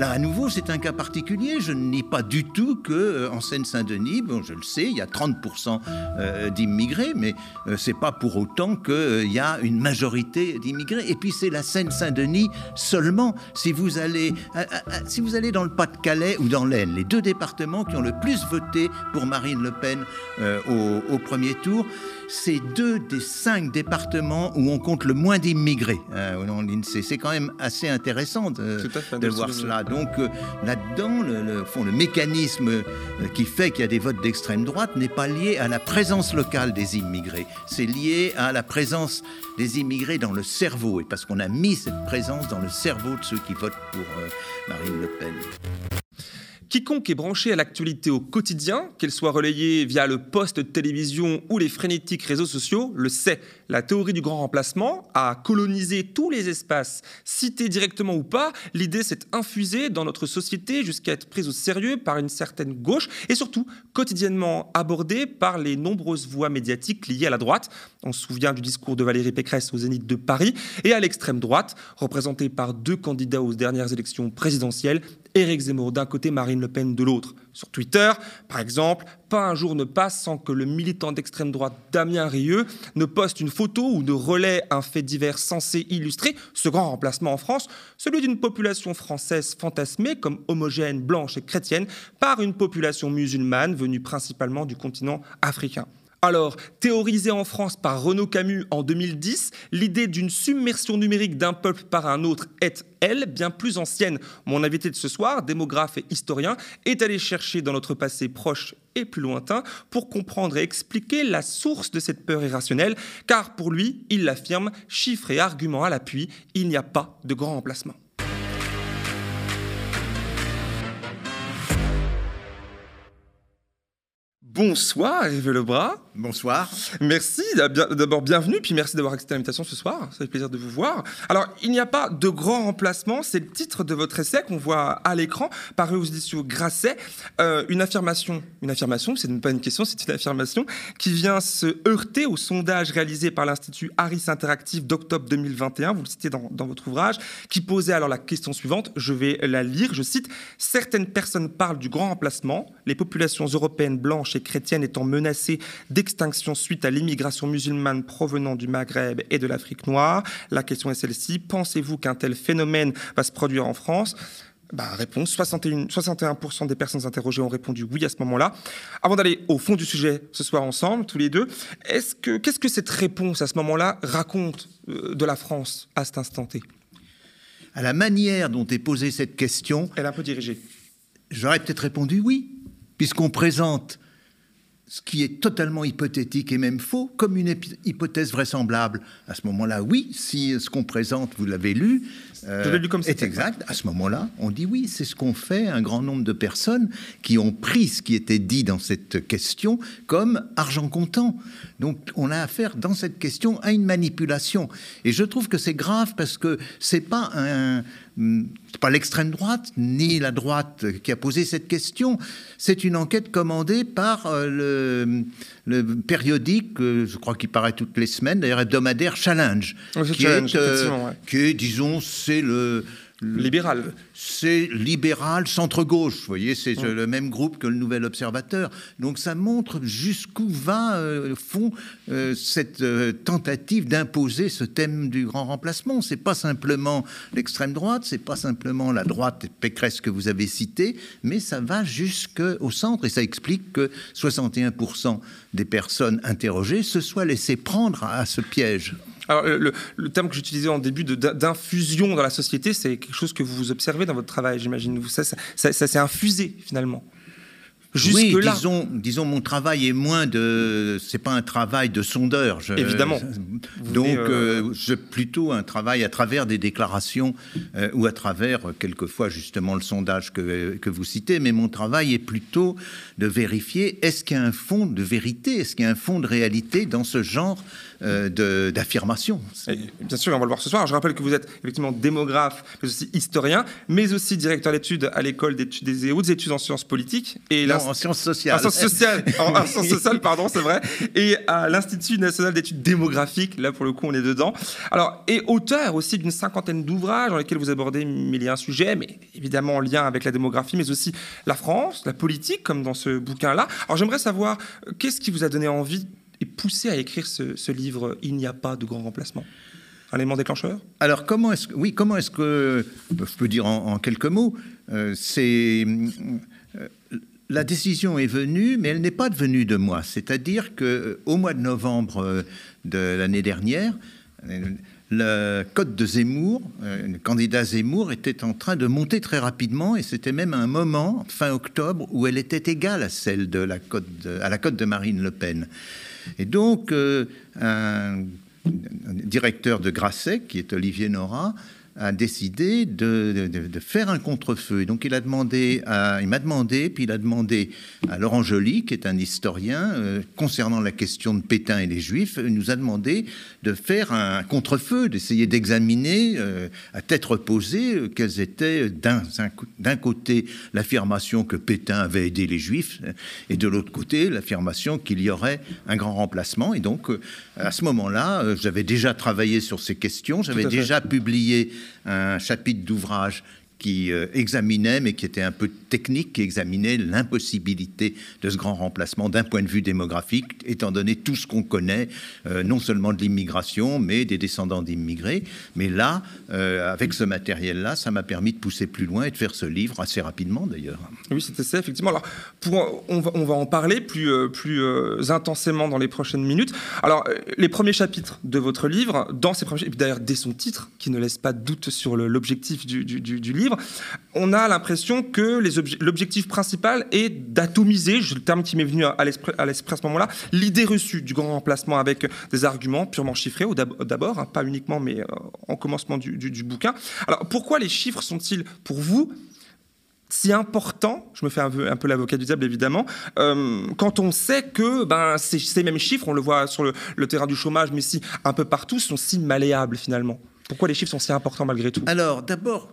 Là, à nouveau, c'est un cas particulier. Je ne nie pas du tout que euh, en Seine-Saint-Denis, bon, je le sais, il y a 30% euh, d'immigrés, mais euh, c'est pas pour autant qu'il y a une majorité d'immigrés. Et puis c'est la Seine-Saint-Denis seulement. Si vous allez, si vous allez dans le Pas-de-Calais ou dans l'Aisne, les deux départements qui ont le plus voté pour Marine Le Pen au premier tour, c'est deux des cinq départements où on compte le moins d'immigrés. Hein, c'est quand même assez intéressant de, voir cela. Donc euh, là-dedans, le, fond, le mécanisme euh, qui fait qu'il y a des votes d'extrême droite n'est pas lié à la présence locale des immigrés. C'est lié à la présence des immigrés dans le cerveau, et parce qu'on a mis cette présence dans le cerveau de ceux qui votent pour euh, Marine Le Pen. Quiconque est branché à l'actualité au quotidien, qu'elle soit relayée via le poste de télévision ou les frénétiques réseaux sociaux, le sait. La théorie du grand remplacement a colonisé tous les espaces, cités directement ou pas. L'idée s'est infusée dans notre société jusqu'à être prise au sérieux par une certaine gauche et surtout quotidiennement abordée par les nombreuses voix médiatiques liées à la droite. On se souvient du discours de Valérie Pécresse au Zénith de Paris et à l'extrême droite, représentée par deux candidats aux dernières élections présidentielles, Éric Zemmour d'un côté, Marine Le Pen de l'autre. Sur Twitter, par exemple, pas un jour ne passe sans que le militant d'extrême droite Damien Rieu ne poste une photo ou ne relaie un fait divers censé illustrer ce grand remplacement en France, celui d'une population française fantasmée comme homogène, blanche et chrétienne par une population musulmane venue principalement du continent africain. Alors, théorisée en France par Renaud Camus en 2010, l'idée d'une submersion numérique d'un peuple par un autre est, elle, bien plus ancienne. Mon invité de ce soir, démographe et historien, est allé chercher dans notre passé proche et plus lointain pour comprendre et expliquer la source de cette peur irrationnelle, car pour lui, il l'affirme, chiffres et arguments à l'appui, il n'y a pas de grand remplacement. Bonsoir, Hervé Lebras. Bonsoir. Merci, d'abord bienvenue, puis merci d'avoir accepté l'invitation ce soir. Ça fait plaisir de vous voir. Alors, il n'y a pas de grand remplacement, c'est le titre de votre essai qu'on voit à l'écran, paru aux éditions Grasset. Euh, une affirmation, une affirmation, c'est pas une question, c'est une affirmation qui vient se heurter au sondage réalisé par l'Institut Harris Interactive d'octobre 2021, vous le citez dans, dans votre ouvrage, qui posait alors la question suivante, je vais la lire, je cite, Certaines personnes parlent du grand remplacement, les populations européennes blanches et chrétiennes étant menacées d'extinction suite à l'immigration musulmane provenant du Maghreb et de l'Afrique noire. La question est celle-ci. Pensez-vous qu'un tel phénomène va se produire en France? Bah, réponse, 61, 61% des personnes interrogées ont répondu oui à ce moment-là. Avant d'aller au fond du sujet ce soir ensemble, tous les deux, est-ce que, qu'est-ce que cette réponse à ce moment-là raconte euh, de la France à cet instant T? À la manière dont est posée cette question... Elle est un peu dirigée. J'aurais peut-être répondu oui, puisqu'on présente ce qui est totalement hypothétique et même faux, comme une hypothèse vraisemblable. À ce moment-là, oui, si ce qu'on présente, vous l'avez lu, euh, lu comme est exact, à ce moment-là, on dit oui, c'est ce qu'on fait un grand nombre de personnes qui ont pris ce qui était dit dans cette question comme argent comptant. Donc, on a affaire dans cette question à une manipulation. Et je trouve que c'est grave parce que c'est pas un, pas l'extrême droite ni la droite qui a posé cette question. C'est une enquête commandée par euh, le, périodique, euh, je crois qu'il paraît toutes les semaines, d'ailleurs hebdomadaire Challenge, qui, est, euh, qui disons, c'est le libéral. C'est libéral centre-gauche, vous voyez, c'est le même groupe que le Nouvel Observateur. Donc ça montre jusqu'où va, euh, fond, euh, cette euh, tentative d'imposer ce thème du grand remplacement. C'est pas simplement l'extrême droite, c'est pas simplement la droite Pécresse que vous avez citée, mais ça va jusqu'au centre et ça explique que 61% des personnes interrogées se soient laissées prendre à ce piège. Alors, le, terme que j'utilisais en début d'infusion dans la société, c'est quelque chose que vous observez dans votre travail, j'imagine. Ça, ça, ça s'est infusé finalement oui, disons, disons, mon travail est moins de, c'est pas un travail de sondeur. Évidemment. donc, euh, euh, plutôt un travail à travers des déclarations euh, ou à travers quelquefois justement le sondage que, que vous citez. Mais mon travail est plutôt de vérifier est-ce qu'il y a un fond de vérité, est-ce qu'il y a un fond de réalité dans ce genre d'affirmation. Bien sûr, on va le voir ce soir. Je rappelle que vous êtes effectivement démographe, mais aussi historien, mais aussi directeur d'études à l'école des hautes études en sciences politiques. Et en sciences sociales. En sciences sociales, en, sciences sociales, pardon, c'est vrai. Et à l'Institut national d'études démographiques, là pour le coup on est dedans. Alors, et auteur aussi d'une cinquantaine d'ouvrages dans lesquels vous abordez mille et un sujets, mais évidemment en lien avec la démographie, mais aussi la France, la politique, comme dans ce bouquin-là. Alors j'aimerais savoir, euh, qu'est-ce qui vous a donné envie et poussé à écrire ce, livre Il n'y a pas de grand remplacement un élément déclencheur? Alors, comment est-ce oui, comment est-ce que, je peux dire en, quelques mots, euh, c'est euh, la décision est venue, mais elle n'est pas venue de moi. C'est-à-dire que au mois de novembre de l'année dernière, le code de Zemmour, le candidat Zemmour, était en train de monter très rapidement et c'était même un moment, fin octobre, où elle était égale à celle de la cote à la cote de Marine Le Pen. Et donc, euh, un, directeur de Grasset, qui est Olivier Nora, a décidé de, faire un contre-feu. Donc il a demandé, il m'a demandé, puis il a demandé à Laurent Joly, qui est un historien euh, concernant la question de Pétain et les Juifs, il nous a demandé de faire un contre-feu, d'essayer d'examiner euh, à tête reposée euh, quelles étaient d'un côté l'affirmation que Pétain avait aidé les Juifs et de l'autre côté l'affirmation qu'il y aurait un grand remplacement. Et donc à ce moment-là, j'avais déjà travaillé sur ces questions, j'avais déjà publié un chapitre d'ouvrage qui euh, examinait, mais qui était un peu technique, qui examinait l'impossibilité de ce grand remplacement d'un point de vue démographique, étant donné tout ce qu'on connaît, euh, non seulement de l'immigration, mais des descendants d'immigrés. Mais là, euh, avec ce matériel-là, ça m'a permis de pousser plus loin et de faire ce livre assez rapidement d'ailleurs. Oui, c'était ça, effectivement. Alors, on, va, on va en parler plus, plus intensément dans les prochaines minutes. Alors, les premiers chapitres de votre livre, dans ces premiers, d'ailleurs dès son titre, qui ne laisse pas de doute sur l'objectif du livre, on a l'impression que l'objectif principal est d'atomiser, le terme qui m'est venu à l'esprit à ce moment-là, l'idée reçue du grand remplacement avec des arguments purement chiffrés, d'abord, hein, pas uniquement, mais euh, en commencement du, bouquin. Alors pourquoi les chiffres sont-ils pour vous si importants, je me fais un peu, l'avocat du diable évidemment, euh, quand on sait que ben, ces, mêmes chiffres, on le voit sur le, le terrain du chômage, mais si un peu partout, sont si malléables finalement? Pourquoi les chiffres sont si importants malgré tout? Alors d'abord,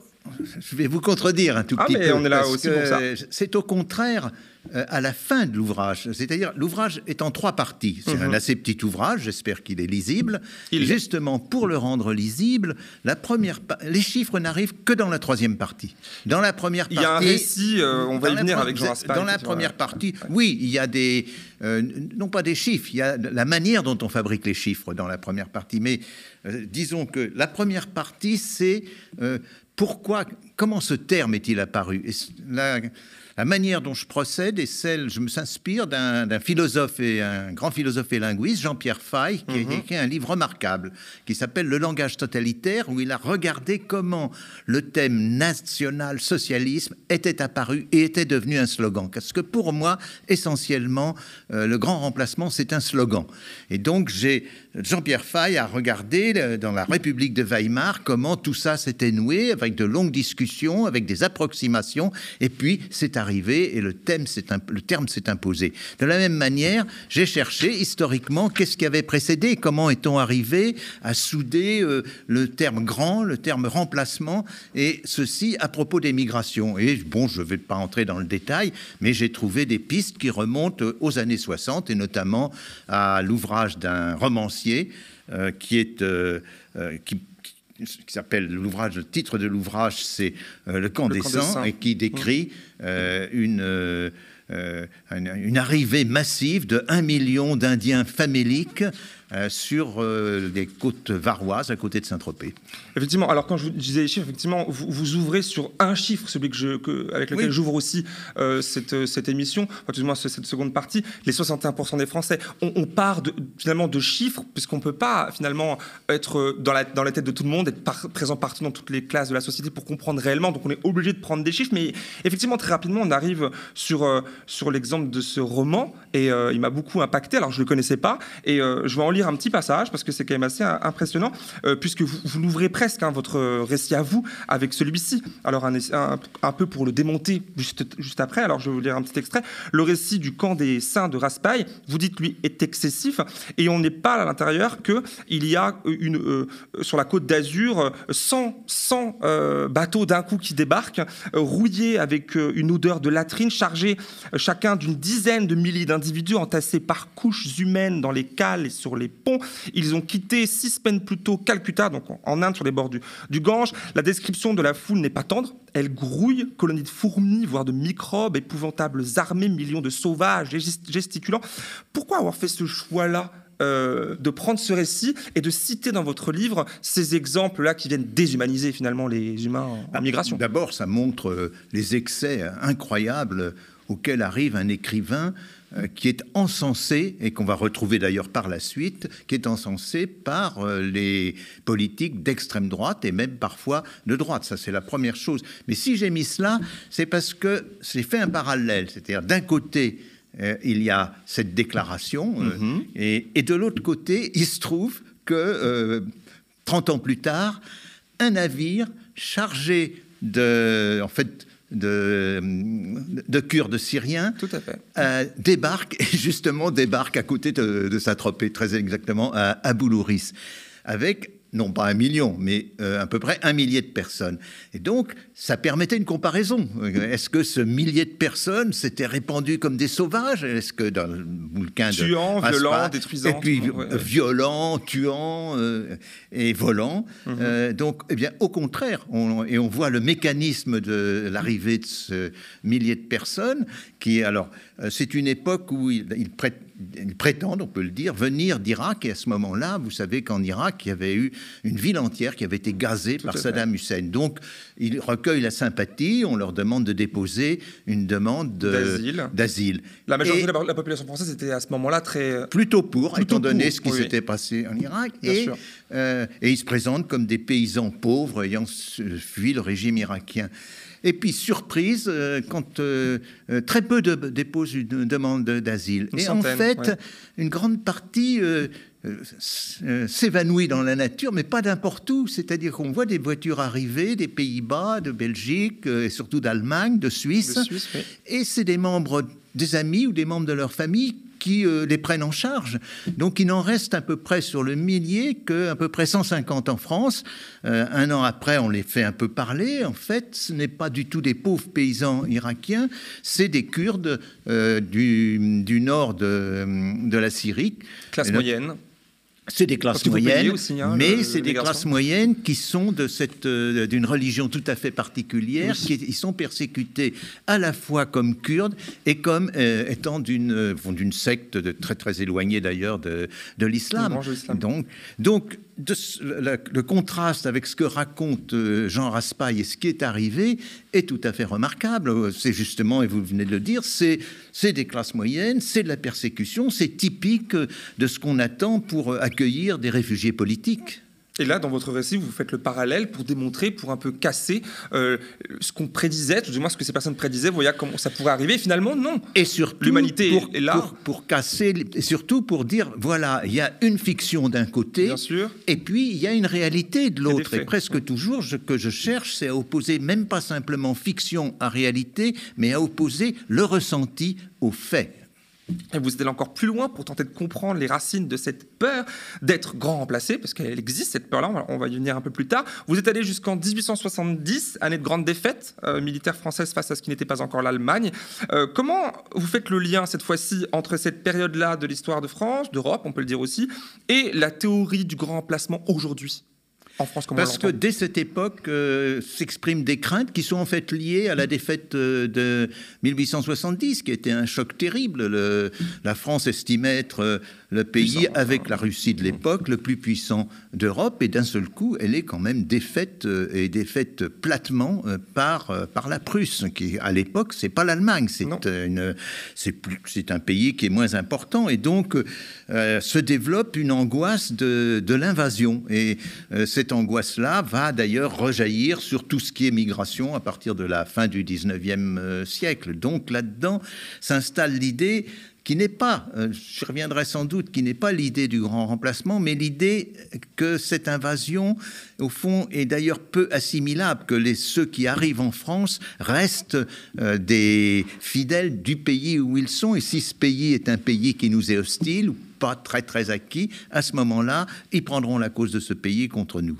je vais vous contredire un tout ah, petit peu. On est là aussi pour ça. C'est au contraire euh, à la fin de l'ouvrage. C'est-à-dire, l'ouvrage est en trois parties. C'est un mhm. assez petit ouvrage, j'espère qu'il est lisible. Il Justement, pour le rendre lisible, la première les chiffres n'arrivent que dans la troisième partie. Dans la première partie... Il y a un récit, euh, on va y venir avec Jean Dans la première partie, oui, il y a des... Euh, non pas des chiffres, il y a la manière dont on fabrique les chiffres dans la première partie. Mais disons que la première partie, c'est pourquoi, comment ce terme est-il apparu? La manière dont je procède est celle, je me s'inspire d'un philosophe et un grand philosophe et linguiste, Jean-Pierre Fay, qui a mhm. écrit un livre remarquable qui s'appelle Le langage totalitaire, où il a regardé comment le thème national-socialisme était apparu et était devenu un slogan. Parce que pour moi, essentiellement, euh, le grand remplacement, c'est un slogan. Et donc, j'ai Jean-Pierre Fay a regardé euh, dans la République de Weimar comment tout ça s'était noué avec de longues discussions, avec des approximations, et puis c'est arrivé et le, thème le terme s'est imposé. De la même manière, j'ai cherché historiquement qu'est-ce qui avait précédé, comment est-on arrivé à souder euh, le terme grand, le terme remplacement, et ceci à propos des migrations. Et bon, je ne vais pas entrer dans le détail, mais j'ai trouvé des pistes qui remontent aux années 60 et notamment à l'ouvrage d'un romancier euh, qui est euh, qui qui s'appelle l'ouvrage, le titre de l'ouvrage, c'est euh, Le camp des saints, et qui décrit euh, une, euh, une, arrivée massive de 1 million d'Indiens faméliques euh, sur euh, les côtes varoises à côté de Saint-Tropez. Effectivement, alors quand je vous disais les chiffres, effectivement, vous, vous ouvrez sur un chiffre, celui que je, que, avec lequel j'ouvre aussi euh, cette, cette, émission, enfin, moins cette seconde partie, les 61% des Français. On, part de, finalement de chiffres, puisqu'on ne peut pas finalement être dans la, dans la tête de tout le monde, être présent partout dans toutes les classes de la société pour comprendre réellement, donc on est obligé de prendre des chiffres, mais effectivement, très rapidement, on arrive sur, sur l'exemple de ce roman, et il m'a beaucoup impacté, alors je ne le connaissais pas, et je vais en un petit passage parce que c'est quand même assez impressionnant, puisque vous, vous l'ouvrez presque, hein, votre récit à vous, avec celui-ci. Alors, un, peu pour le démonter juste, juste après, alors je vais vous lire un petit extrait. Le récit du camp des saints de Raspail, vous dites, lui, est excessif, et on n'est pas à l'intérieur qu'il y a une, sur la côte d'Azur 100, 100 bateaux d'un coup qui débarquent, rouillés avec une odeur de latrine, chargés chacun d'une dizaine de milliers d'individus entassés par couches humaines dans les cales et sur les ponts. Ils ont quitté six semaines plus tôt Calcutta, donc en Inde, sur les bords du, du Gange. La description de la foule n'est pas tendre. Elle grouille, colonie de fourmis, voire de microbes, épouvantables armées, millions de sauvages gesticulants. Pourquoi avoir fait ce choix-là euh, de prendre ce récit et de citer dans votre livre ces exemples-là qui viennent déshumaniser finalement les humains en migration? D'abord, ça montre euh, les excès incroyables auxquels arrive un écrivain qui est encensé, et qu'on va retrouver d'ailleurs par la suite, qui est encensé par euh, les politiques d'extrême droite et même parfois de droite. Ça, c'est la première chose. Mais si j'ai mis cela, c'est parce que c'est fait un parallèle. C'est-à-dire, d'un côté, euh, il y a cette déclaration, mm-hmm. et, et, de l'autre côté, il se trouve que, 30 ans plus tard, un navire chargé de, en fait, de, de Kurdes syriens Tout à fait. Euh, débarque, et justement débarque à côté de, de Saint-Tropez, très exactement, à, à Boulouris, avec non pas un million, mais euh, à peu près un millier de personnes. Et donc, ça permettait une comparaison. Est-ce que ce millier de personnes s'était répandu comme des sauvages? Est-ce que dans le bouquin de... Tuant, violent, détruisant. Et puis, violent, tuant euh, et volant. Mhm. Euh, donc, eh bien, au contraire, on, et on voit le mécanisme de l'arrivée de ce millier de personnes, qui, alors, c'est une époque où il, il prête ils prétendent, on peut le dire, venir d'Irak. Et à ce moment-là, vous savez qu'en Irak, il y avait eu une ville entière qui avait été gazée par Saddam Hussein. Donc, ils recueillent la sympathie, on leur demande de déposer une demande d'asile. La majorité de la population française était à ce moment-là très... Euh, plutôt pour, étant donné ce qui s'était passé en Irak. et, euh, et ils se présentent comme des paysans pauvres ayant fui le régime irakien. Et puis, surprise, euh, quand euh, euh, très peu de, déposent une demande d'asile. Et en fait, une grande partie s'évanouit dans la nature, mais pas n'importe où. C'est-à-dire qu'on voit des voitures arriver des Pays-Bas, de Belgique, et surtout d'Allemagne, de Suisse. Et c'est des membres, des amis ou des membres de leur famille qui euh, les prennent en charge. Donc il n'en reste à peu près sur le millier que à peu près 150 en France. Euh, un an après, on les fait un peu parler. En fait, ce n'est pas du tout des pauvres paysans irakiens, c'est des Kurdes euh, du, du, nord de, de la Syrie. Classe moyenne. C'est des classes moyennes, hein, mais c'est des classes moyennes qui sont de cette euh, d'une religion tout à fait particulière, qui ils sont persécutés à la fois comme kurdes et comme euh, étant d'une euh, d'une secte de, très très éloignée d'ailleurs de, de l'islam. Donc donc le, contraste avec ce que raconte euh, Jean Raspail et ce qui est arrivé est tout à fait remarquable. C'est justement, et vous venez de le dire, c'est des classes moyennes, c'est de la persécution, c'est typique de ce qu'on attend pour accueillir des réfugiés politiques. Et là, dans votre récit, vous faites le parallèle pour démontrer, pour un peu casser euh, ce qu'on prédisait, du moins ce que ces personnes prédisaient, voyez comment ça pourrait arriver. Finalement, non. Et surtout, l'humanité est là. Pour, pour, casser, et surtout pour dire, voilà, il y a une fiction d'un côté, Bien sûr. et puis il y a une réalité de l'autre. Et presque toujours, ce que je cherche, c'est à opposer même pas simplement fiction à réalité, mais à opposer le ressenti aux faits. Et vous êtes allé encore plus loin pour tenter de comprendre les racines de cette peur d'être grand remplacé, parce qu'elle existe cette peur-là, on va y venir un peu plus tard. Vous êtes allé jusqu'en 1870, année de grande défaite euh, militaire française face à ce qui n'était pas encore l'Allemagne. Euh, comment vous faites le lien cette fois-ci entre cette période-là de l'histoire de France, d'Europe, on peut le dire aussi, et la théorie du grand remplacement aujourd'hui? Parce que dès cette époque euh, s'expriment des craintes qui sont en fait liées à la défaite euh, de 1870, qui était un choc terrible. la France estimait être euh, le pays avec la Russie de l'époque le plus puissant d'Europe, et d'un seul coup, elle est quand même défaite et défaite platement par par la Prusse, qui à l'époque c'est pas l'Allemagne, c'est une c'est plus c'est un pays qui est moins important, et donc se développe une angoisse de, de l'invasion. Et cette cette angoisse-là va d'ailleurs rejaillir sur tout ce qui est migration à partir de la fin du 19e euh, siècle. Donc là-dedans s'installe l'idée qui n'est pas, euh, je reviendrai sans doute, qui n'est pas l'idée du grand remplacement, mais l'idée que cette invasion, au fond, est d'ailleurs peu assimilable, que les, ceux qui arrivent en France restent euh, des fidèles du pays où ils sont, et si ce pays est un pays qui nous est hostile, pas très très acquis, à ce moment-là, ils prendront la cause de ce pays contre nous.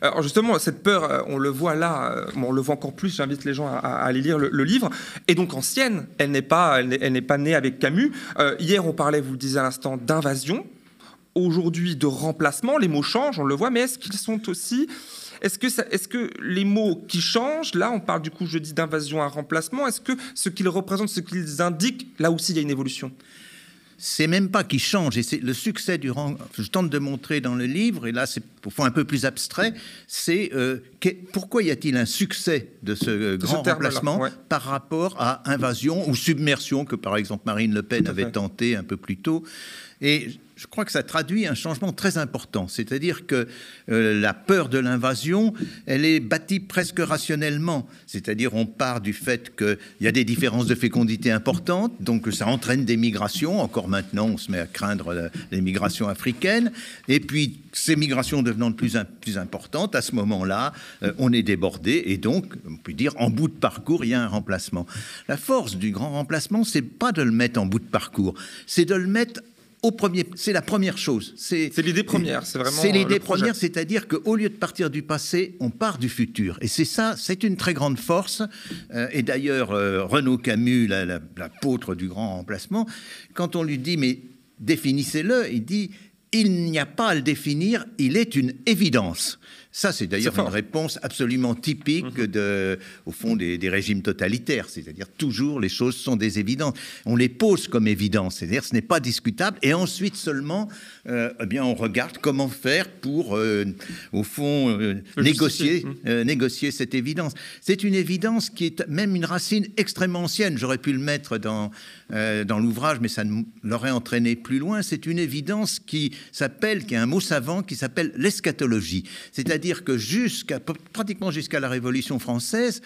Alors justement, cette peur, euh, on le voit là, euh, on le voit encore plus, j'invite les gens à, aller lire le, livre, est donc ancienne, elle n'est pas, elle n'est pas née avec Camus. Euh, hier, on parlait, vous le disiez à l'instant, d'invasion, aujourd'hui de remplacement, les mots changent, on le voit, mais est-ce qu'ils sont aussi... Est-ce que, est que, les mots qui changent, là on parle du coup, je dis d'invasion à remplacement, est-ce que ce qu'ils représentent, ce qu'ils indiquent, là aussi il y a une évolution? C'est même pas qui change. Et c'est le succès du rang. Je tente de montrer dans le livre, et là c'est au fond un peu plus abstrait. C'est euh, pourquoi y a-t-il un succès de ce grand remplacement par rapport à invasion ou submersion que par exemple Marine Le Pen avait tenté un peu plus tôt. Et je crois que ça traduit un changement très important. C'est-à-dire que euh, la peur de l'invasion, elle est bâtie presque rationnellement. C'est-à-dire on part du fait qu'il y a des différences de fécondité importantes, donc ça entraîne des migrations. Encore maintenant, on se met à craindre les migrations africaines. Et puis, ces migrations devenant de plus en plus importantes, à ce moment-là, euh, on est débordé. Et donc, on peut dire, en bout de parcours, il y a un remplacement. La force du grand remplacement, c'est pas de le mettre en bout de parcours, c'est de le mettre au premier, c'est la première chose. C'est l'idée première, c'est vraiment. C'est l'idée première, c'est-à-dire qu'au lieu de partir du passé, on part du futur. Et c'est ça, c'est une très grande force. Euh, et d'ailleurs, euh, Renaud Camus, l'apôtre du grand remplacement, quand on lui dit mais définissez-le, il dit il n'y a pas à le définir, il est une évidence. Ça, c'est d'ailleurs une réponse absolument typique mhm. de, au fond des, régimes totalitaires, c'est-à-dire toujours les choses sont des évidences. On les pose comme évidence, c'est-à-dire ce n'est pas discutable, et ensuite seulement, euh, eh bien, on regarde comment faire pour, euh, au fond, euh, négocier, mhm. négocier cette évidence. C'est une évidence qui est même une racine extrêmement ancienne. J'aurais pu le mettre dans dans l'ouvrage, mais ça l'aurait entraîné plus loin. C'est une évidence qui s'appelle, qui a un mot savant qui s'appelle l'eschatologie, c'est-à-dire c'est-à-dire que jusqu'à pratiquement jusqu'à la Révolution française,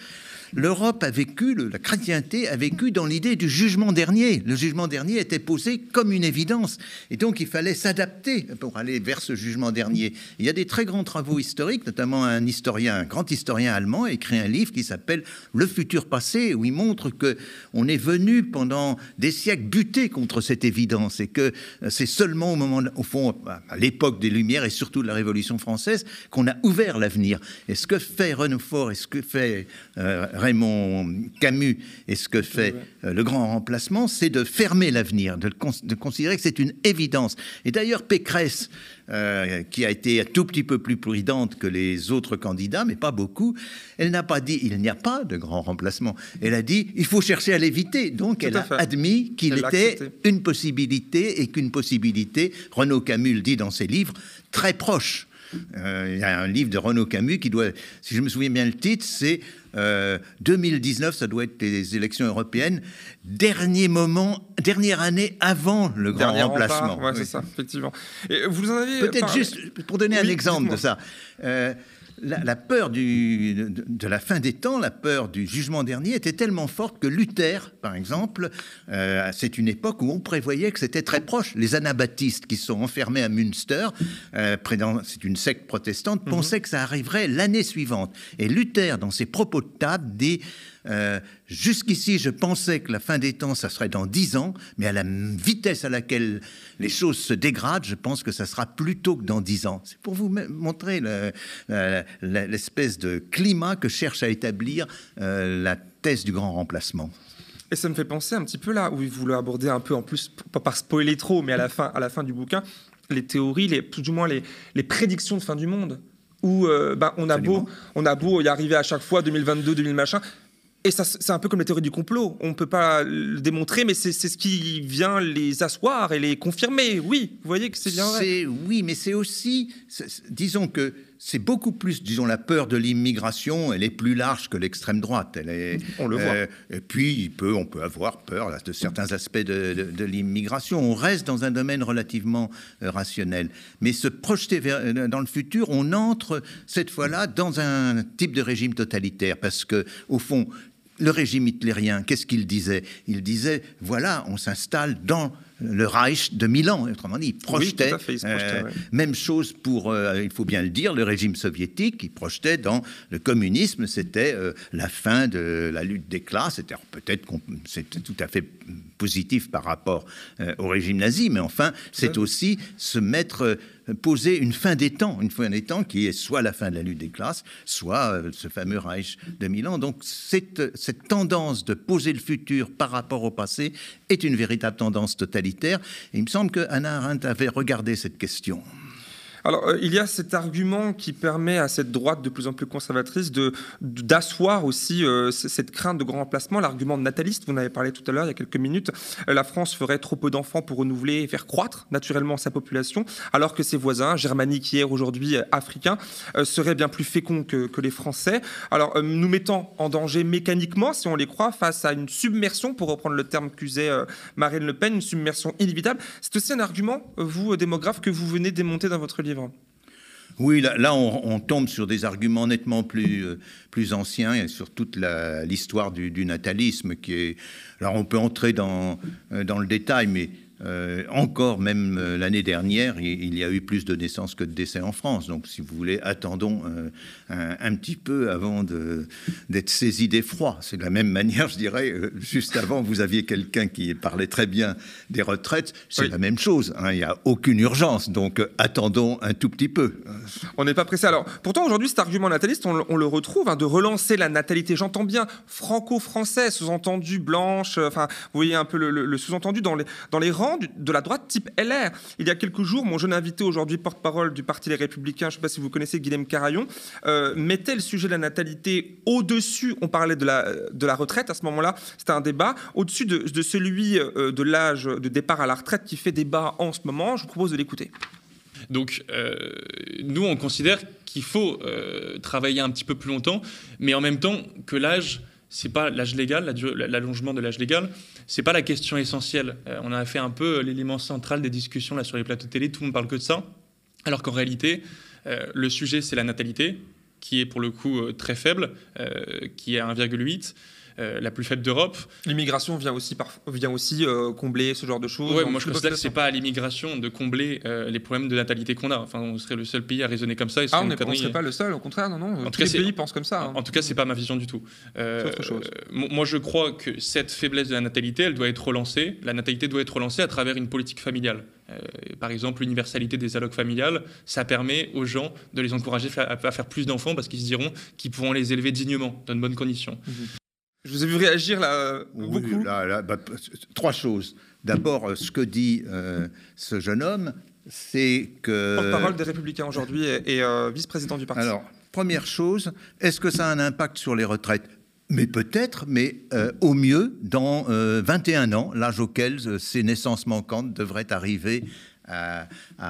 l'Europe a vécu, la chrétienté a vécu dans l'idée du jugement dernier. Le jugement dernier était posé comme une évidence, et donc il fallait s'adapter pour aller vers ce jugement dernier. Il y a des très grands travaux historiques, notamment un historien, un grand historien allemand, a écrit un livre qui s'appelle Le futur passé, où il montre que on est venu pendant des siècles buter contre cette évidence, et que c'est seulement au moment, au fond, à l'époque des Lumières et surtout de la Révolution française, qu'on a ouvert l'avenir. Et ce que fait Renefort et ce que fait euh, Raymond Camus et ce que fait euh, le grand remplacement, c'est de fermer l'avenir, de, de, considérer que c'est une évidence. Et d'ailleurs, Pécresse, euh, qui a été un tout petit peu plus prudente que les autres candidats, mais pas beaucoup, elle n'a pas dit il n'y a pas de grand remplacement. Elle a dit il faut chercher à l'éviter. Donc elle a admis qu'il était une possibilité et qu'une possibilité, Renaud Camus le dit dans ses livres, très proche euh, il y a un livre de Renaud Camus qui doit, si je me souviens bien le titre, c'est 2019, euh, ça doit être les élections européennes, dernier moment, dernière année avant le grand remplacement. Ouais, c'est ça, effectivement. Et vous en avez peut-être juste pour donner un exemple de ça. Euh, la, peur de, la fin des temps, la peur du jugement dernier était tellement forte que Luther, par exemple, euh, c'est une époque où on prévoyait que c'était très proche. Les anabaptistes qui sont enfermés à Münster, euh, c'est une secte protestante, mhm. pensaient que ça arriverait l'année suivante. Et Luther, dans ses propos de table, dit euh, jusqu'ici, je pensais que la fin des temps, ça serait dans dix ans, mais à la vitesse à laquelle les choses se dégradent, je pense que ça sera plus tôt que dans dix ans. C'est pour vous montrer l'espèce de climat que cherche à établir euh, la thèse du grand remplacement. Et ça me fait penser un petit peu là, où il voulait aborder un peu en plus, pas par spoiler trop, mais à la fin, à la fin du bouquin, les théories, les, plus ou moins les, les prédictions de fin du monde où euh, ben, on, a beau, on a beau y arriver à chaque fois, 2022, 2000 machin, et ça, c'est un peu comme les théories du complot. On ne peut pas le démontrer, mais c'est ce qui vient les asseoir et les confirmer. Oui, vous voyez que c'est bien vrai. Oui, mais c'est aussi, disons que c'est beaucoup plus, disons, la peur de l'immigration, elle est plus large que l'extrême droite. Elle est, on le voit. et puis, il peut, on peut avoir peur là, de certains aspects de, de, de l'immigration. On reste dans un domaine relativement euh, rationnel. Mais se projeter vers, euh, dans le futur, on entre cette fois-là dans un type de régime totalitaire, parce que, au fond, le régime hitlérien, qu'est-ce qu'il disait? Il disait, voilà, on s'installe dans le Reich de Milan, autrement dit, il projetait. Oui, fait, il projetait euh, ouais. Même chose pour, euh, il faut bien le dire, le régime soviétique, qui projetait dans le communisme, c'était euh, la fin de la lutte des classes. C'était peut-être c'était tout à fait positif par rapport au régime nazi, mais enfin, c'est Ouais. aussi se mettre, poser une fin des temps, une fin des temps qui est soit la fin de la lutte des classes, soit euh, ce fameux Reich de Milan. Donc cette, tendance de poser le futur par rapport au passé est une véritable tendance totalitaire. Et il me semble que Hannah Arendt avait regardé cette question. Alors, euh, il y a cet argument qui permet à cette droite de plus en plus conservatrice d'asseoir aussi euh, cette crainte de grand remplacement, l'argument nataliste, vous en avez parlé tout à l'heure, il y a quelques minutes. Euh, la France ferait trop peu d'enfants pour renouveler et faire croître naturellement sa population, alors que ses voisins, germaniques hier, aujourd'hui africains, seraient bien plus féconds que, que les Français. Alors, nous mettant en danger mécaniquement, si on les croit, face à une submersion, pour reprendre le terme qu'usait Marine Le Pen, une submersion inévitable. C'est aussi un argument, vous, euh, démographe, que vous venez démonter dans votre livre. Oui, là, on, tombe sur des arguments nettement plus, euh, plus anciens et sur toute l'histoire du, du natalisme qui est. Alors, on peut entrer dans, euh, dans le détail, mais euh, encore, même euh, l'année dernière, il, il y a eu plus de naissances que de décès en France. Donc, si vous voulez, attendons euh, un, un petit peu avant d'être saisi d'effroi. C'est de la même manière, je dirais, juste avant, vous aviez quelqu'un qui parlait très bien des retraites. C'est Oui. la même chose. hein, il n'y a aucune urgence. Donc, attendons un tout petit peu. On n'est pas pressé. Alors, pourtant, aujourd'hui, cet argument nataliste, on, le- on le retrouve, hein, de relancer la natalité. J'entends bien franco-français, sous-entendu blanche. Enfin, vous voyez un peu le, le- le sous-entendu dans les, dans les rangs de la droite type LR. Il y a quelques jours, mon jeune invité, aujourd'hui porte-parole du Parti Les Républicains, je ne sais pas si vous connaissez Guilhem Carayon, euh, mettait le sujet de la natalité au-dessus. On parlait de la, de la retraite à ce moment-là. C'était un débat au-dessus de, celui euh, de l'âge de départ à la retraite qui fait débat en ce moment. Je vous propose de l'écouter. Donc, euh, nous, on considère qu'il faut travailler un petit peu plus longtemps, mais en même temps que l'âge, c'est pas l'âge légal, l'allongement de l'âge légal, c'est pas la question essentielle. Euh, on a fait un peu l'élément central des discussions là sur les plateaux télé, tout le monde parle que de ça, alors qu'en réalité, euh, le sujet c'est la natalité, qui est pour le coup euh, très faible, euh, qui est à 1,8. Euh, la plus faible d'Europe. L'immigration vient aussi, parf- vient aussi euh, combler ce genre de choses. Ouais, moi je considère que c'est pas à l'immigration de combler euh, les problèmes de natalité qu'on a. Enfin, on serait le seul pays à raisonner comme ça. et Ah, on ne serait pas le seul, au contraire, non, non. En tout Tous cas, les pays pensent comme ça. hein. En tout cas, c'est pas ma vision du tout. Euh, autre chose. euh, moi, je crois que cette faiblesse de la natalité, elle doit être relancée. La natalité doit être relancée à travers une politique familiale. Euh, par exemple, l'universalité des allocs familiales, ça permet aux gens de les encourager à faire plus d'enfants parce qu'ils se diront qu'ils pourront les élever dignement, dans de bonnes conditions. Je vous ai vu réagir là euh, Oui, beaucoup. là, là, bah, trois choses. D'abord, euh, ce que dit euh, ce jeune homme, c'est que. Porte-parole des Républicains aujourd'hui et, et, euh, vice-président du parti. Alors, première chose, est-ce que ça a un impact sur les retraites? Mais peut-être, mais euh, au mieux, dans euh, 21 ans, l'âge auquel euh, ces naissances manquantes devraient arriver à,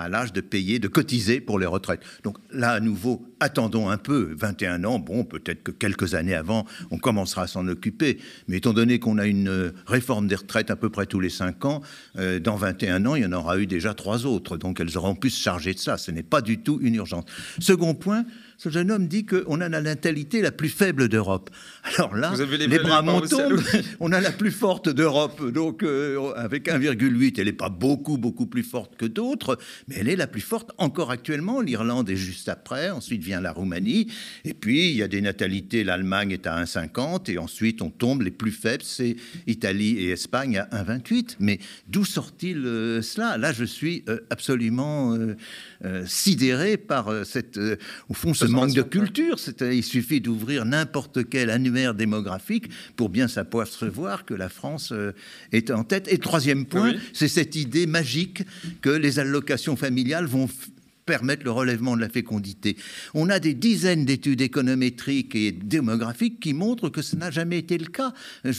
l'âge de payer, de cotiser pour les retraites. Donc là, à nouveau, attendons un peu. 21 ans, bon, peut-être que quelques années avant, on commencera à s'en occuper. Mais étant donné qu'on a une euh, réforme des retraites à peu près tous les 5 ans, euh, dans 21 ans, il y en aura eu déjà trois autres. Donc elles auront pu se charger de ça. Ce n'est pas du tout une urgence. Second point, ce jeune homme dit qu'on a la natalité la plus faible d'Europe. Alors là, les les bras- m'en. On a la plus forte d'Europe, donc euh, avec 1,8. Elle n'est pas beaucoup, beaucoup plus forte que d'autres, mais elle est la plus forte encore actuellement. L'Irlande est juste après, ensuite vient la Roumanie, et puis il y a des natalités. L'Allemagne est à 1,50, et ensuite on tombe. Les plus faibles, c'est Italie et Espagne à 1,28. Mais d'où sort-il euh, cela? Là, je suis euh, absolument sidéré par cette, au fond, ce manque de culture. Il suffit d'ouvrir n'importe quel annuaire démographique pour bien s'apercevoir que la France euh, est en tête. Et troisième point, Oui. c'est cette idée magique que les allocations familiales vont permettre le relèvement de la fécondité. On a des dizaines d'études économétriques et démographiques qui montrent que ce n'a jamais été le cas.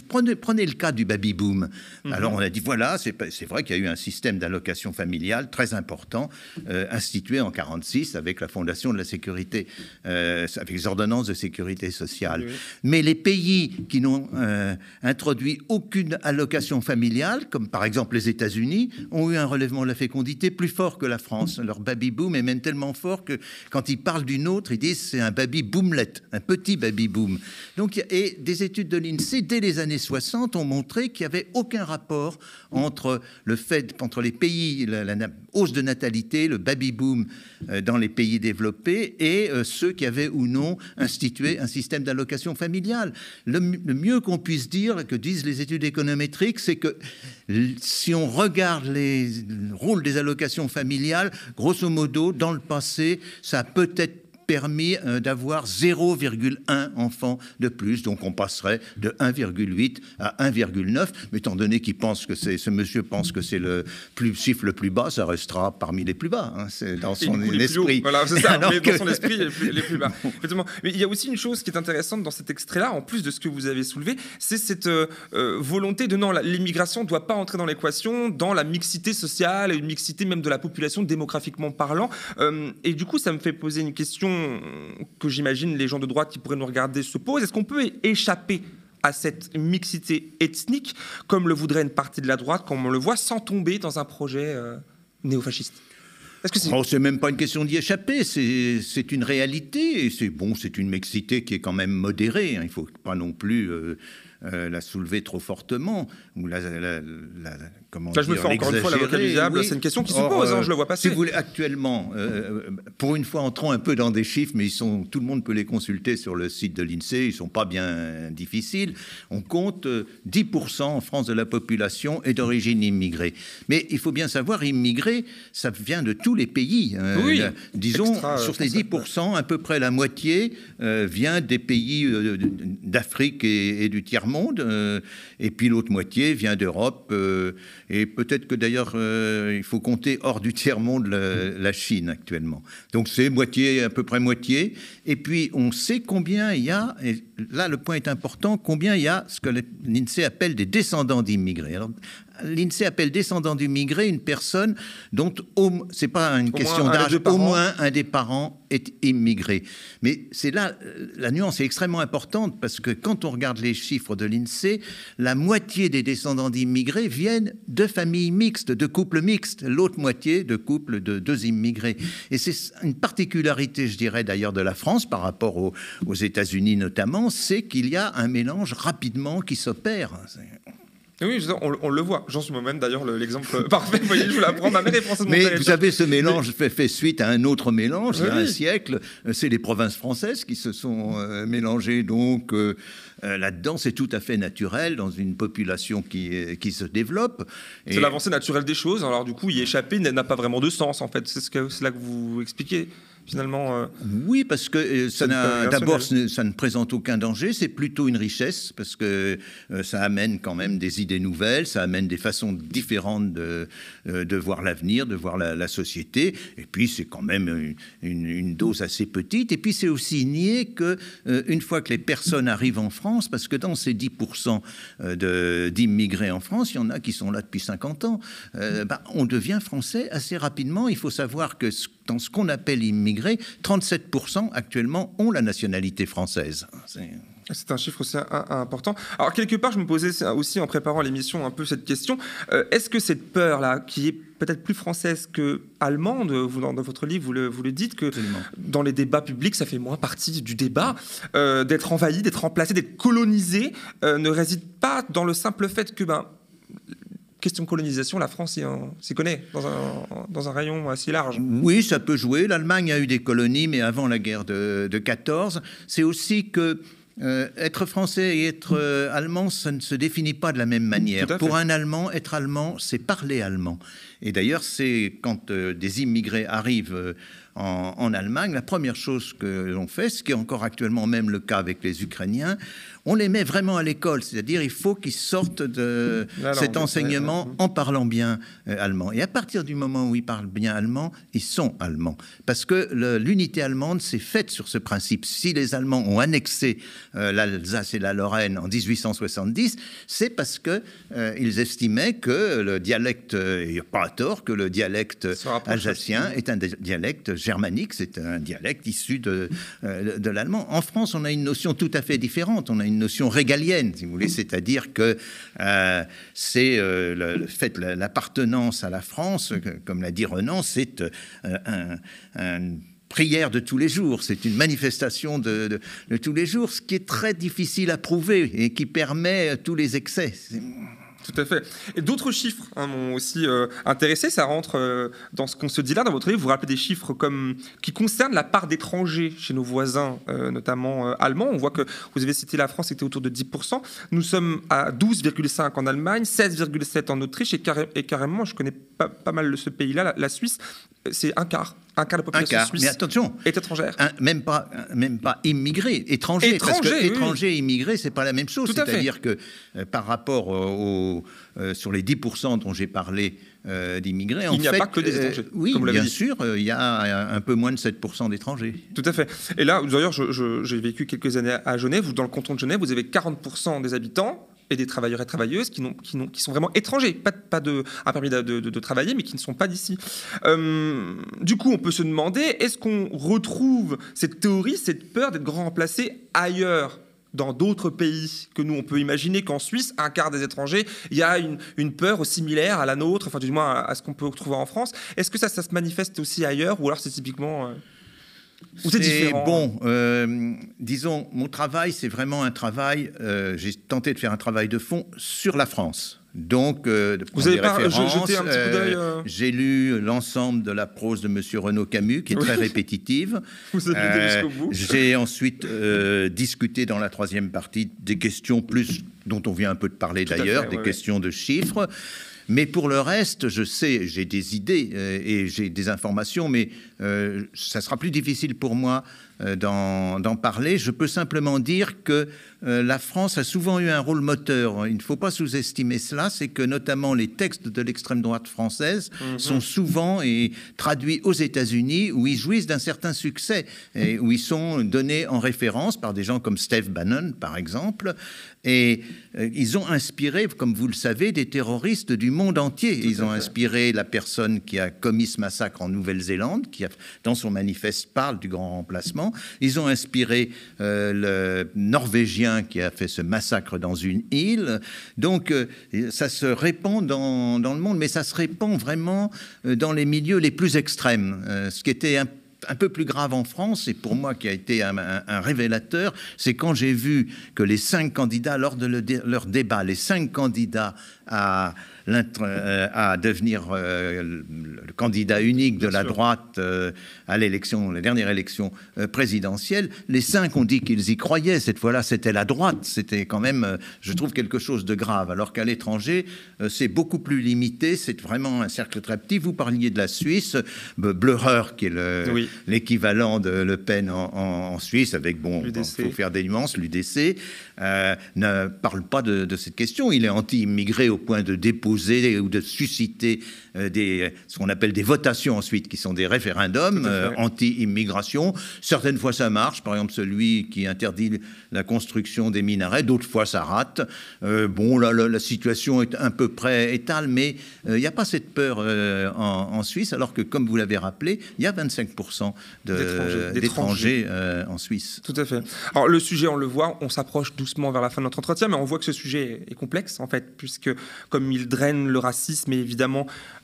Prenez, prenez le cas du baby-boom. Mhm. Alors on a dit, voilà, c'est vrai qu'il y a eu un système d'allocation familiale très important, euh, institué en 1946 avec la fondation de la sécurité, euh, avec les ordonnances de sécurité sociale. Mais les pays qui n'ont euh, introduit aucune allocation familiale, comme par exemple les États-Unis, ont eu un relèvement de la fécondité plus fort que la France. Leur baby-boom mais même tellement fort que quand ils parlent d'une autre, ils disent c'est un baby boomlet, un petit baby boom. Donc, et des études de l'INSEE dès les années 60 ont montré qu'il n'y avait aucun rapport entre le fait, entre les pays, la, hausse de natalité, le baby boom euh, dans les pays développés et euh, ceux qui avaient ou non institué un système d'allocation familiale. Le, le mieux qu'on puisse dire, que disent les études économétriques, c'est que si on regarde les rôles des allocations familiales, grosso modo, dans le passé, ça peut-être permis euh, d'avoir 0,1 enfant de plus. Donc on passerait de 1,8 à 1,9. Mais étant donné qu'il pense que c'est, ce monsieur pense que c'est le plus, chiffre le plus bas, ça restera parmi les plus bas. Hein. C'est dans son esprit. Voilà, c'est ça. Mais dans son esprit, les plus, bas. Mais il y a aussi une chose qui est intéressante dans cet extrait-là, en plus de ce que vous avez soulevé, c'est cette euh, euh, volonté de non, l'immigration ne doit pas entrer dans l'équation, dans la mixité sociale, une mixité même de la population démographiquement parlant. et du coup, ça me fait poser une question que j'imagine les gens de droite qui pourraient nous regarder se posent. Est-ce qu'on peut échapper à cette mixité ethnique, comme le voudrait une partie de la droite, comme on le voit, sans tomber dans un projet euh, néofasciste? C'est... Oh, même pas une question d'y échapper, c'est, une réalité. C'est bon, c'est une mixité qui est quand même modérée. Hein. Il faut pas non plus euh, euh, la soulever trop fortement ou la, comment je me fais encore une fois l'avocat du C'est une question qui se pose. Hein, je le vois passer. Si vous voulez, actuellement, euh, pour une fois, entrons un peu dans des chiffres, mais ils sont, tout le monde peut les consulter sur le site de l'Insee. Ils sont pas bien difficiles. On compte 10% euh, en France de la population est d'origine immigrée. Mais il faut bien savoir, immigré, ça vient de tous les pays. Hein. oui. disons, sur ces 10%, à peu près la moitié vient des pays d'Afrique et, et du tiers monde, euh, et puis l'autre moitié vient d'Europe, euh, et peut-être que d'ailleurs euh, il faut compter hors du tiers-monde la, Chine actuellement. Donc c'est moitié, à peu près moitié, et puis on sait combien il y a, et là le point est important, combien il y a ce que l'INSEE appelle des descendants d'immigrés l'INSEE appelle descendant d'immigrés une personne dont, c'est pas une question d'âge, au moins un des parents est immigré. Mais c'est là, la nuance est extrêmement importante parce que quand on regarde les chiffres de l'INSEE, la moitié des descendants d'immigrés viennent de familles mixtes, de couples mixtes, l'autre moitié de couples de deux immigrés. Et c'est une particularité, je dirais d'ailleurs, de la France par rapport aux, aux États-Unis notamment, c'est qu'il y a un mélange rapidement qui s'opère. Oui, on, le voit. Jean même d'ailleurs, l'exemple parfait. Vous voyez, je vous l'apprends. Ma mère est française. Mais vous savez, ce mélange fait, fait, suite à un autre mélange. il y a un siècle, euh, c'est les provinces françaises qui se sont euh, mélangées. Donc euh, là-dedans, c'est tout à fait naturel dans une population qui, qui se développe. C'est l'avancée naturelle des choses. Alors du coup, y échapper n'a pas vraiment de sens en fait. C'est ce que, là que vous expliquez finalement euh, Oui, parce que euh, ça d'abord, ça ne présente aucun danger, c'est plutôt une richesse, parce que euh, ça amène quand même des idées nouvelles, ça amène des façons différentes de, de voir l'avenir, de voir la, société, et puis c'est quand même une, dose assez petite, et puis c'est aussi nier que une fois que les personnes arrivent en France, parce que dans ces 10% d'immigrés en France, il y en a qui sont là depuis 50 ans, bah, on devient français assez rapidement. Il faut savoir que dans ce qu'on appelle immigrés, 37% actuellement ont la nationalité française. C'est un chiffre aussi important. Alors, quelque part, je me posais aussi en préparant l'émission un peu cette question. Euh, est-ce que cette peur-là, qui est peut-être plus française que allemande, vous, dans, votre livre, vous le, vous le dites, que dans les débats publics, ça fait moins partie du débat, euh, d'être envahi, d'être remplacé, d'être colonisé, euh, ne réside pas dans le simple fait que ben, question de colonisation, la France s'y connaît dans un, dans un, rayon assez large. Oui, ça peut jouer. L'Allemagne a eu des colonies, mais avant la guerre de, de 14. C'est aussi que euh, être français et être euh, allemand, ça ne se définit pas de la même manière. Pour un Allemand, être allemand, c'est parler allemand. Et d'ailleurs, c'est quand euh, des immigrés arrivent en, Allemagne, la première chose que l'on fait, ce qui est encore actuellement même le cas avec les Ukrainiens, on les met vraiment à l'école, c'est-à-dire il faut qu'ils sortent de cet enseignement en parlant bien euh, allemand. Et à partir du moment où ils parlent bien allemand, ils sont allemands. Parce que l'unité allemande s'est faite sur ce principe. Si les Allemands ont annexé euh, l'Alsace et la Lorraine en 1870, c'est parce que euh, ils estimaient que le dialecte, et pas à tort, que le dialecte alsacien est un dialecte germanique, c'est un dialecte issu de, de l'allemand. En France, on a une notion tout à fait différente. On a une notion régalienne, si vous voulez, c'est-à-dire que euh, c'est euh, le, fait l'appartenance à la France, comme l'a dit Renan, c'est euh, une prière de tous les jours, c'est une manifestation de, de, tous les jours, ce qui est très difficile à prouver et qui permet tous les excès. Tout à fait. Et d'autres chiffres hein, m'ont aussi euh, intéressé. Ça rentre euh, dans ce qu'on se dit là dans votre livre. Vous rappelez des chiffres comme qui concernent la part d'étrangers chez nos voisins, euh, notamment allemands. On voit que vous avez cité la France, c'était autour de 10%. Nous sommes à 12,5% en Allemagne, 16,7 en Autriche et, carrément, je connais pas, pas mal ce pays-là, la Suisse, c'est un quart. Un quart de la population suisse mais attention, est étrangère. même pas, même pas immigré, étranger. parce que étranger et immigré, c'est pas la même chose. C'est-à-dire que euh, par rapport au, euh, sur les 10% dont j'ai parlé euh, d'immigrés, il n'y a pas que des étrangers. oui, bien sûr, il y a un peu moins de 7% d'étrangers. Tout à fait. Et là, d'ailleurs, j'ai vécu quelques années à Genève. Dans le canton de Genève, vous avez 40% des habitants et des travailleurs et travailleuses qui, sont vraiment étrangers, pas, pas de, un permis de, travailler, mais qui ne sont pas d'ici. Euh, du coup, on peut se demander, est-ce qu'on retrouve cette théorie, cette peur d'être grand remplacé ailleurs dans d'autres pays que nous, on peut imaginer qu'en Suisse, un quart des étrangers, il y a une, peur similaire à la nôtre, enfin du moins à, ce qu'on peut retrouver en France. Est-ce que ça, ça se manifeste aussi ailleurs, ou alors c'est typiquement... Euh, c'est bon. Euh, disons, mon travail, c'est vraiment un travail. Euh, j'ai tenté de faire un travail de fond sur la France. Donc, euh, de vous avez pas jeté un petit coup d'œil J'ai lu l'ensemble de la prose de Monsieur Renaud Camus, qui est très répétitive. Vous avez jusqu'au bout. J'ai ensuite discuté dans la troisième partie des questions plus dont on vient un peu de parler d'ailleurs, des questions de chiffres. Mais pour le reste, je sais, j'ai des idées euh, et j'ai des informations, mais euh, ça sera plus difficile pour moi euh, d'en parler. Je peux simplement dire que la France a souvent eu un rôle moteur. Il ne faut pas sous-estimer cela, c'est que notamment les textes de l'extrême droite française mhm. sont souvent et traduits aux États-Unis où ils jouissent d'un certain succès et où ils sont donnés en référence par des gens comme Steve Bannon, par exemple. Et euh, ils ont inspiré, comme vous le savez, des terroristes du monde entier. ils ont inspiré la personne qui a commis ce massacre en Nouvelle-Zélande, qui a, dans son manifeste parle du grand remplacement. Ils ont inspiré euh, le Norvégien qui a fait ce massacre dans une île. Donc euh, ça se répand dans, dans, le monde, mais ça se répand vraiment dans les milieux les plus extrêmes. ce qui était un un peu plus grave en France, et pour moi qui a été un, révélateur, c'est quand j'ai vu que les cinq candidats, lors de leur débat, les cinq candidats à euh, à devenir euh, le candidat unique de la droite euh, à l'élection, la dernière élection présidentielle, les cinq ont dit qu'ils y croyaient. Cette fois-là, c'était la droite. C'était quand même, je trouve, quelque chose de grave. Alors qu'à l'étranger, c'est beaucoup plus limité. C'est vraiment un cercle très petit. Vous parliez de la Suisse, Bleurer, qui est l'équivalent de Le Pen en, Suisse, avec, bon, il faut faire des nuances, l'UDC, ne parle pas de, de cette question. Il est anti-immigré au point de déposer ou de susciter des, ce qu'on appelle des votations ensuite, qui sont des référendums euh, anti-immigration. Certaines fois ça marche, par exemple celui qui interdit la construction des minarets, d'autres fois ça rate. Euh, bon, là, la, situation est à peu près étale, mais il n'y a pas cette peur en, Suisse, alors que, comme vous l'avez rappelé, il y a 25% d'étrangers en Suisse. Tout à fait. Alors le sujet, on le voit, on s'approche doucement vers la fin de notre entretien, mais on voit que ce sujet est complexe, en fait, puisque comme il draine le racisme et évidemment euh,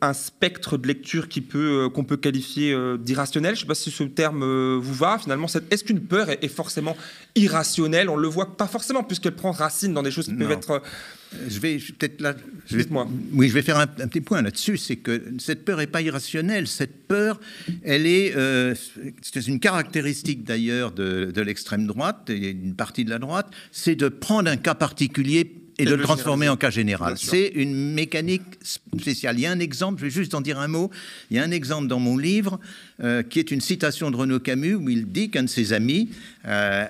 un spectre de lecture qui peut, euh, qu'on peut qualifier euh, d'irrationnel. Je ne sais pas si ce terme vous va. Finalement, est-ce qu'une peur est, forcément irrationnelle? On le voit pas forcément, puisqu'elle prend racine dans des choses qui peuvent être je vais peut-être là. Dites-moi. Oui, je vais faire un, petit point là-dessus. C'est que cette peur n'est pas irrationnelle. Cette peur, elle est. c'est une caractéristique d'ailleurs de, de l'extrême droite et d'une partie de la droite. C'est de prendre un cas particulier et, de le transformer en cas général. C'est une mécanique spéciale. Il y a un exemple, je vais juste en dire un mot. Il y a un exemple dans mon livre euh, qui est une citation de Renaud Camus où il dit qu'un de ses amis euh,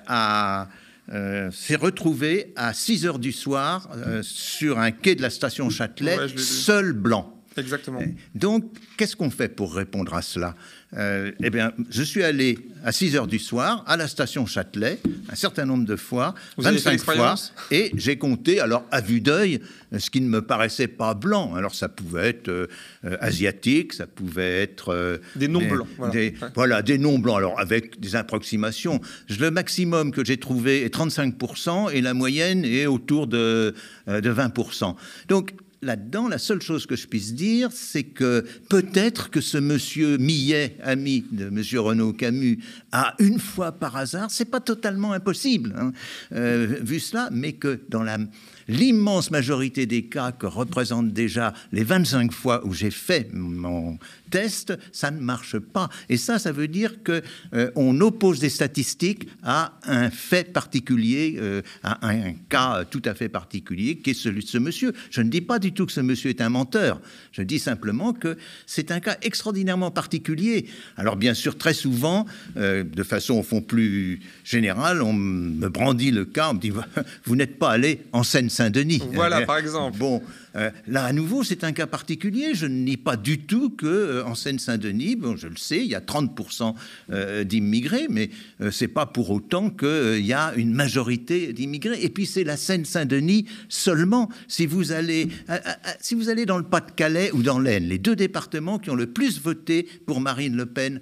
euh, s'est retrouvé à 6 heures du soir sur un quai de la station Châtelet, seul blanc. Exactement. Donc, qu'est-ce qu'on fait pour répondre à cela? Euh, Eh bien, je suis allé à 6 heures du soir à la station Châtelet, un certain nombre de fois, 25 fois, et j'ai compté, alors à vue d'œil, ce qui ne me paraissait pas blanc. Alors, ça pouvait être euh, asiatique, ça pouvait être. Euh, des noms blancs. Voilà. Des, voilà, des noms blancs, alors avec des approximations. Le maximum que j'ai trouvé est 35%, et la moyenne est autour de, de 20%. Donc, là-dedans, la seule chose que je puisse dire, c'est que peut-être que ce monsieur Millet, ami de monsieur Renaud Camus, a une fois par hasard, c'est pas totalement impossible, hein, euh, vu cela, mais que dans la l'immense majorité des cas que représentent déjà les 25 fois où j'ai fait mon test, ça ne marche pas. Et ça, ça veut dire que euh, on oppose des statistiques à un fait particulier, euh, à un, cas tout à fait particulier, qui est celui de ce monsieur. Je ne dis pas du tout que ce monsieur est un menteur. Je dis simplement que c'est un cas extraordinairement particulier. Alors bien sûr, très souvent, euh, de façon au fond plus générale, on me brandit le cas, on me dit vous n'êtes pas allé en Seine-Saint-Denis. Voilà, par exemple. Bon, euh, là, à nouveau, c'est un cas particulier. Je ne nie pas du tout que euh, en Seine-Saint-Denis, bon, je le sais, il y a 30% euh, d'immigrés, mais c'est pas pour autant qu'il y a une majorité d'immigrés. Et puis c'est la Seine-Saint-Denis seulement. Si vous allez, si vous allez dans le Pas-de-Calais ou dans l'Aisne, les deux départements qui ont le plus voté pour Marine Le Pen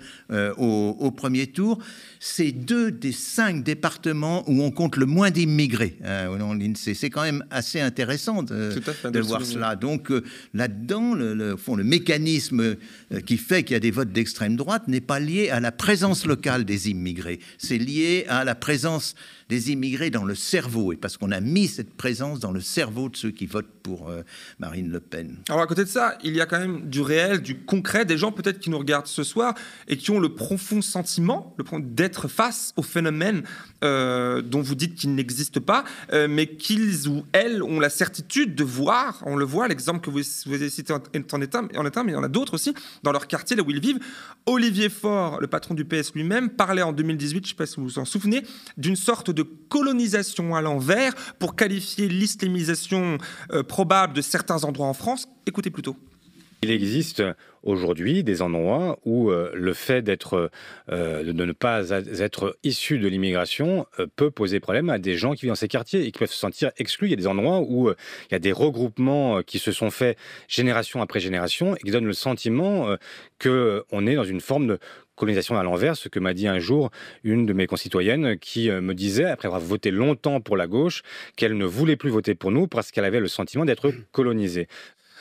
au, premier tour, c'est deux des cinq départements où on compte le moins d'immigrés. Hein, c'est quand même assez intéressant de, de voir cela. Donc euh, là-dedans, le, fond, le mécanisme euh, qui fait qu'il y a des votes d'extrême droite n'est pas lié à la présence locale des immigrés, c'est lié à la présence des immigrés dans le cerveau, et parce qu'on a mis cette présence dans le cerveau de ceux qui votent pour euh, Marine Le Pen. Alors à côté de ça, il y a quand même du réel, du concret, des gens peut-être qui nous regardent ce soir et qui ont le profond sentiment d'être face au phénomène euh, dont vous dites qu'il n'existe pas, euh, mais qu'ils ou elles ont la certitude de voir, on le voit, l'exemple que vous, avez cité en, en, état, en mais il y en a d'autres aussi, dans leur quartier, là où ils vivent. Olivier Faure, le patron du PS lui-même, parlait en 2018, je ne sais pas si vous vous en souvenez, d'une sorte de colonisation à l'envers pour qualifier l'islamisation euh, probable de certains endroits en France. Écoutez plutôt. Il existe aujourd'hui des endroits où euh, le fait euh, de ne pas être issu de l'immigration peut poser problème à des gens qui vivent dans ces quartiers et qui peuvent se sentir exclus. Il y a des endroits où il y a des regroupements qui se sont faits génération après génération et qui donnent le sentiment qu'on est dans une forme de colonisation à l'envers, ce que m'a dit un jour une de mes concitoyennes qui euh, me disait, après avoir voté longtemps pour la gauche, qu'elle ne voulait plus voter pour nous parce qu'elle avait le sentiment d'être colonisée.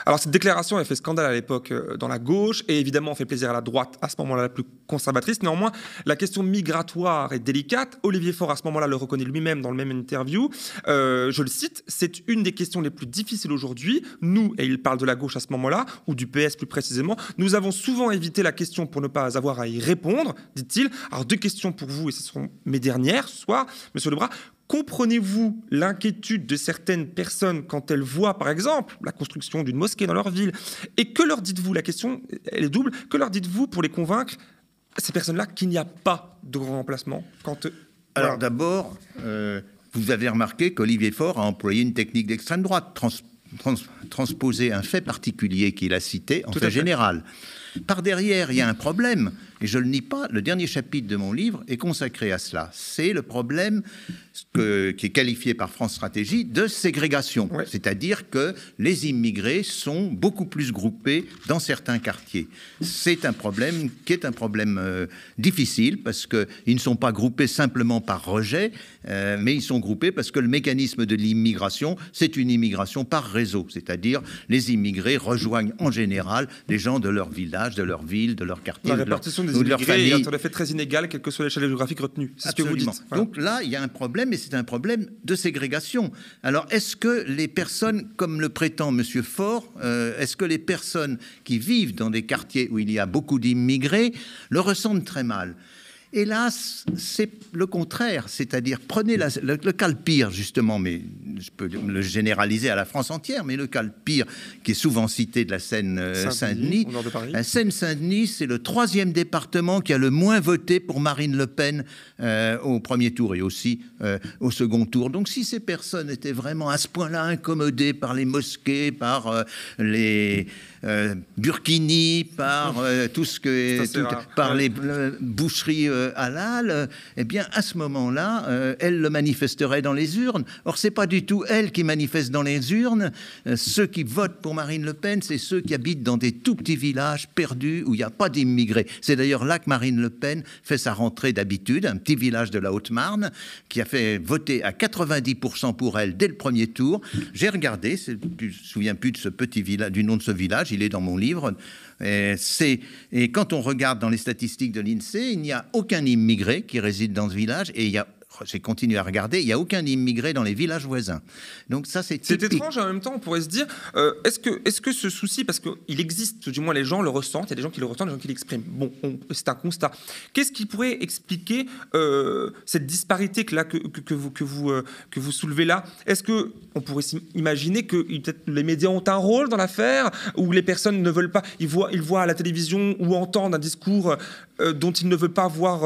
Alors cette déclaration a fait scandale à l'époque euh, dans la gauche et évidemment fait plaisir à la droite à ce moment-là la plus conservatrice. Néanmoins, la question migratoire est délicate. Olivier Faure à ce moment-là le reconnaît lui-même dans le même interview. Euh, je le cite, c'est une des questions les plus difficiles aujourd'hui. Nous, et il parle de la gauche à ce moment-là, ou du PS plus précisément, nous avons souvent évité la question pour ne pas avoir à y répondre, dit-il. Alors deux questions pour vous et ce seront mes dernières ce soir, Monsieur Lebras. Comprenez-vous l'inquiétude de certaines personnes quand elles voient, par exemple, la construction d'une mosquée dans leur ville Et que leur dites-vous La question, elle est double. Que leur dites-vous pour les convaincre, ces personnes-là, qu'il n'y a pas de grand remplacement quand, Alors d'abord, euh, vous avez remarqué qu'Olivier Faure a employé une technique d'extrême droite, transposer un fait particulier qu'il a cité en fait, général. Par derrière, il y a un problème, et je ne le nie pas, le dernier chapitre de mon livre est consacré à cela. C'est le problème qui est qualifié par France Stratégie de ségrégation. C'est-à-dire que les immigrés sont beaucoup plus groupés dans certains quartiers. C'est un problème qui est un problème euh, difficile parce qu'ils ne sont pas groupés simplement par rejet, euh, mais ils sont groupés parce que le mécanisme de l'immigration, c'est une immigration par réseau. C'est-à-dire les immigrés rejoignent en général les gens de leur village, de leur ville, de leur quartier, de des de leur famille. est en effet très inégale, quelle que soit l'échelle géographique retenue. C'est ce que vous dites. Donc là, il y a un problème mais c'est un problème de ségrégation. Alors, est-ce que les personnes, comme le prétend M. Faure, euh, est-ce que les personnes qui vivent dans des quartiers où il y a beaucoup d'immigrés le ressentent très mal? Hélas, c'est le contraire, c'est-à-dire prenez le, le, cas le pire justement, mais je peux le généraliser à la France entière, mais le cas le pire qui est souvent cité de la Seine-Saint-Denis. la Seine-Saint-Denis, c'est le troisième département qui a le moins voté pour Marine Le Pen euh, au premier tour et aussi euh, au second tour. Donc si ces personnes étaient vraiment à ce point-là incommodées par les mosquées, par euh, les euh, burkini, par euh, tout ce que, par les euh, boucheries halal, eh bien, à ce moment-là, elle le manifesterait dans les urnes. Or, c'est pas du tout elle qui manifeste dans les urnes. ceux qui votent pour Marine Le Pen, c'est ceux qui habitent dans des tout petits villages perdus où il n'y a pas d'immigrés. C'est d'ailleurs là que Marine Le Pen fait sa rentrée d'habitude, un petit village de la Haute-Marne, qui a fait voter à 90% pour elle dès le premier tour. J'ai regardé, je ne me souviens plus de ce petit village, du nom de ce village il est dans mon livre. Et, et quand on regarde dans les statistiques de l'INSEE, il n'y a aucun immigré qui réside dans ce village et il y a j'ai continué à regarder, il n'y a aucun immigré dans les villages voisins. Donc ça, c'est C'est étrange en même temps, on pourrait se dire, euh, est-ce que, est que ce souci, parce qu'il existe, du moins les gens le ressentent, il y a des gens qui le ressentent, des gens qui l'expriment. Bon, c'est un constat. Qu'est-ce qui pourrait expliquer euh, cette disparité que, là, que, que, vous, que, vous, euh, que vous soulevez là? Est-ce que on pourrait imaginer que peut-être les médias ont un rôle dans l'affaire, ou les personnes ne veulent pas, ils voient, ils voient à la télévision ou entendent un discours dont ils ne veulent pas voir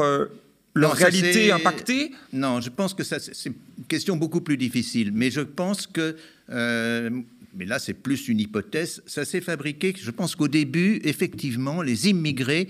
leur réalité impactée Non, je pense que c'est une question beaucoup plus difficile. Mais je pense que, euh, mais là c'est plus une hypothèse, ça s'est fabriqué. Je pense qu'au début, effectivement, les immigrés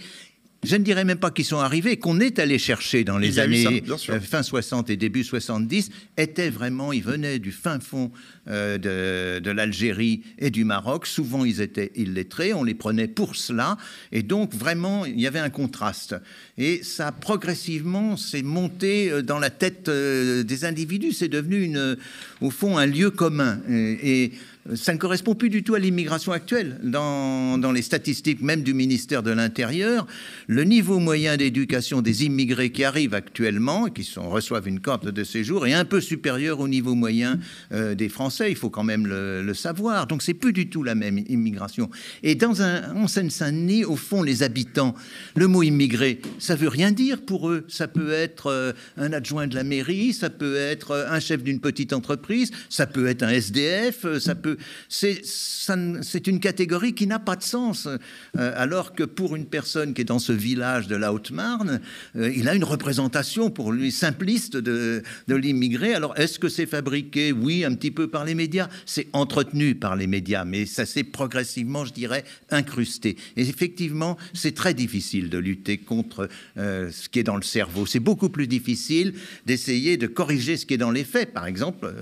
je ne dirais même pas qu'ils sont arrivés, qu'on est allé chercher dans les années euh, fin 60 et début 70, étaient vraiment, ils venaient du fin fond euh, de, de l'Algérie et du Maroc. Souvent, ils étaient illettrés, on les prenait pour cela, et donc vraiment, il y avait un contraste. Et ça, progressivement, s'est monté euh, dans la tête des individus. C'est devenu, une, au fond, un lieu commun. et ça ne correspond plus du tout à l'immigration actuelle. Dans, les statistiques même du ministère de l'Intérieur, le niveau moyen d'éducation des immigrés qui arrivent actuellement, qui reçoivent une carte de séjour, est un peu supérieur au niveau moyen euh, des Français. Il faut quand même le, le savoir. Donc c'est plus du tout la même immigration. Et dans un, en Seine-Saint-Denis, au fond, les habitants, le mot immigré, ça veut rien dire pour eux. Ça peut être euh, un adjoint de la mairie, ça peut être euh, un chef d'une petite entreprise, ça peut être un SDF, ça peut c'est une catégorie qui n'a pas de sens. Euh, alors que pour une personne qui est dans ce village de la Haute-Marne, euh, il a une représentation pour lui simpliste de, l'immigré. Alors est-ce que c'est fabriqué? Oui, un petit peu par les médias. C'est entretenu par les médias, mais ça s'est progressivement, je dirais, incrusté. Et effectivement, c'est très difficile de lutter contre euh, ce qui est dans le cerveau. C'est beaucoup plus difficile d'essayer de corriger ce qui est dans les faits. Par exemple,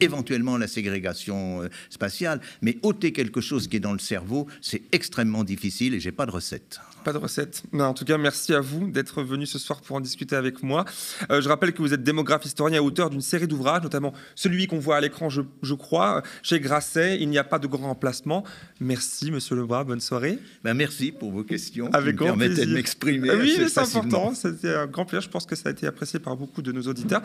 éventuellement la ségrégation spatiale, mais ôter quelque chose qui est dans le cerveau, c'est extrêmement difficile et j'ai pas de recette. Pas de recette. En tout cas, merci à vous d'être venu ce soir pour en discuter avec moi. Euh, je rappelle que vous êtes démographe historien auteur d'une série d'ouvrages, notamment celui qu'on voit à l'écran, je, crois, chez Grasset. Il n'y a pas de grand remplacement. Merci, Monsieur Lebras. Bonne soirée. Ben merci pour vos questions. Avec qui me permettaient de m'exprimer. oui, c'est important. C'était un grand plaisir. Je pense que ça a été apprécié par beaucoup de nos auditeurs.